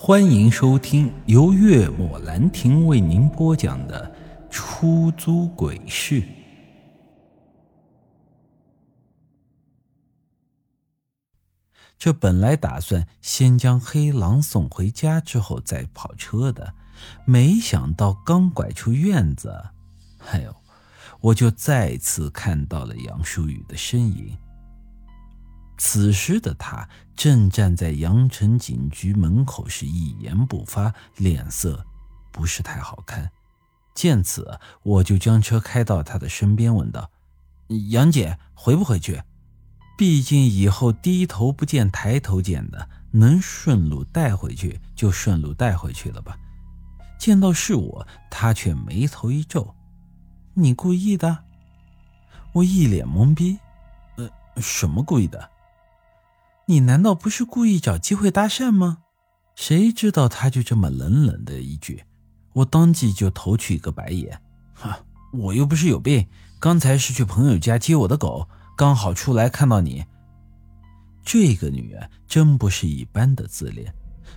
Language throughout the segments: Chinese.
欢迎收听由月末兰亭为您播讲的《出租鬼市》。这本来打算先将黑狼送回家之后再跑车的，没想到刚拐出院子，哎呦，我就再次看到了杨淑雨的身影。此时的他正站在阳城警局门口，是一言不发，脸色不是太好看。见此，我就将车开到他的身边，问道：“杨姐，回不回去？毕竟以后低头不见抬头见的，能顺路带回去就顺路带回去了吧。”见到是我，他却眉头一皱：“你故意的？”我一脸懵逼：“呃，什么故意的？”你难道不是故意找机会搭讪吗？谁知道他就这么冷冷的一句，我当即就投去一个白眼。哈，我又不是有病，刚才是去朋友家接我的狗，刚好出来看到你。这个女人真不是一般的自恋，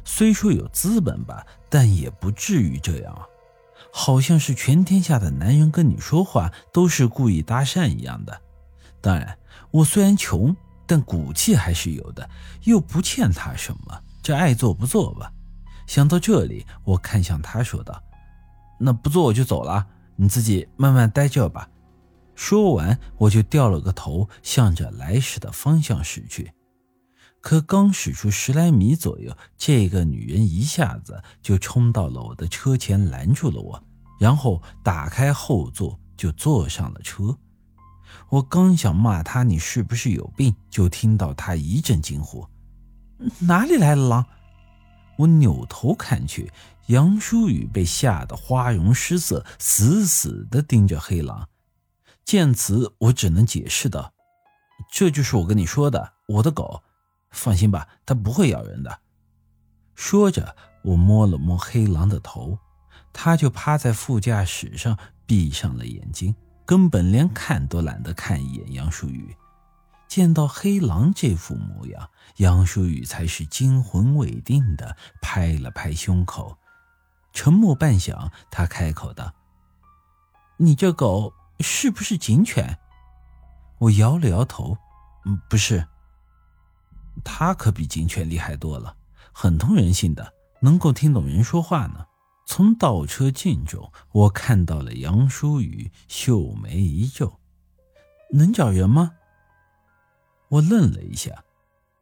虽说有资本吧，但也不至于这样啊，好像是全天下的男人跟你说话都是故意搭讪一样的。当然，我虽然穷。但骨气还是有的，又不欠他什么，这爱做不做吧。想到这里，我看向他说道：“那不做我就走了，你自己慢慢待这吧。”说完，我就掉了个头，向着来时的方向驶去。可刚驶出十来米左右，这个女人一下子就冲到了我的车前，拦住了我，然后打开后座就坐上了车。我刚想骂他你是不是有病，就听到他一阵惊呼：“哪里来的狼？”我扭头看去，杨舒雨被吓得花容失色，死死地盯着黑狼。见此，我只能解释道：“这就是我跟你说的，我的狗，放心吧，它不会咬人的。”说着，我摸了摸黑狼的头，它就趴在副驾驶上，闭上了眼睛。根本连看都懒得看一眼杨淑雨，见到黑狼这副模样，杨淑雨才是惊魂未定的拍了拍胸口。沉默半晌，他开口道：“你这狗是不是警犬？”我摇了摇头：“嗯，不是。它可比警犬厉害多了，很通人性的，能够听懂人说话呢。”从倒车镜中，我看到了杨淑雨，秀眉一皱：“能找人吗？”我愣了一下，“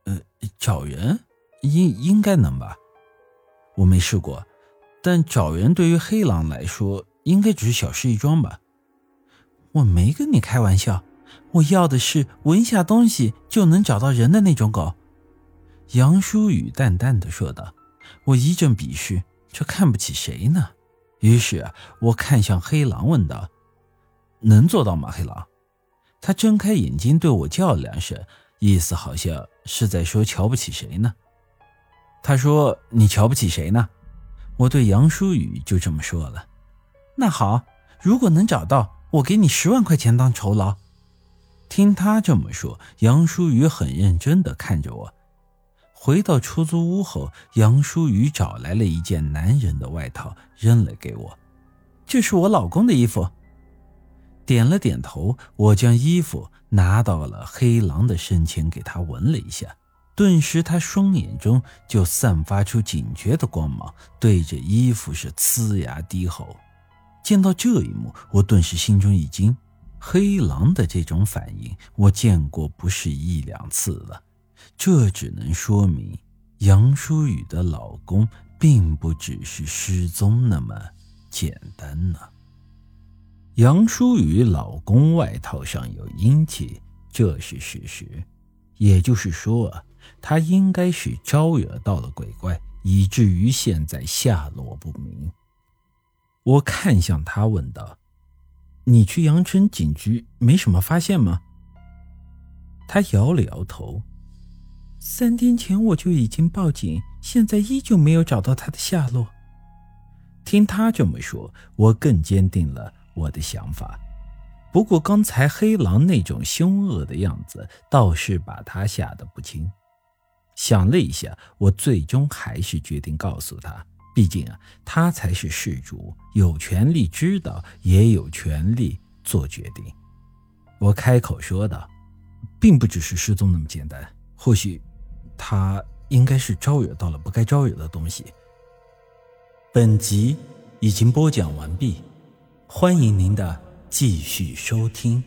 呃，找人，应应该能吧？我没试过，但找人对于黑狼来说，应该只是小事一桩吧？”我没跟你开玩笑，我要的是闻下东西就能找到人的那种狗。”杨淑雨淡淡的说道。我一阵鄙视。这看不起谁呢？于是我看向黑狼，问道：“能做到吗？”黑狼，他睁开眼睛对我叫了两声，意思好像是在说瞧不起谁呢。他说：“你瞧不起谁呢？”我对杨舒雨就这么说了。那好，如果能找到，我给你十万块钱当酬劳。听他这么说，杨舒雨很认真地看着我。回到出租屋后，杨淑雨找来了一件男人的外套，扔了给我。这是我老公的衣服。点了点头，我将衣服拿到了黑狼的身前，给他闻了一下。顿时，他双眼中就散发出警觉的光芒，对着衣服是呲牙低吼。见到这一幕，我顿时心中一惊。黑狼的这种反应，我见过不是一两次了。这只能说明杨淑雨的老公并不只是失踪那么简单呢。杨淑雨老公外套上有阴气，这是事实，也就是说，他应该是招惹到了鬼怪，以至于现在下落不明。我看向他问道：“你去阳春警局没什么发现吗？”他摇了摇头。三天前我就已经报警，现在依旧没有找到他的下落。听他这么说，我更坚定了我的想法。不过刚才黑狼那种凶恶的样子，倒是把他吓得不轻。想了一下，我最终还是决定告诉他，毕竟啊，他才是事主，有权利知道，也有权利做决定。我开口说道：“并不只是失踪那么简单，或许他应该是招惹到了不该招惹的东西。”本集已经播讲完毕，欢迎您的继续收听。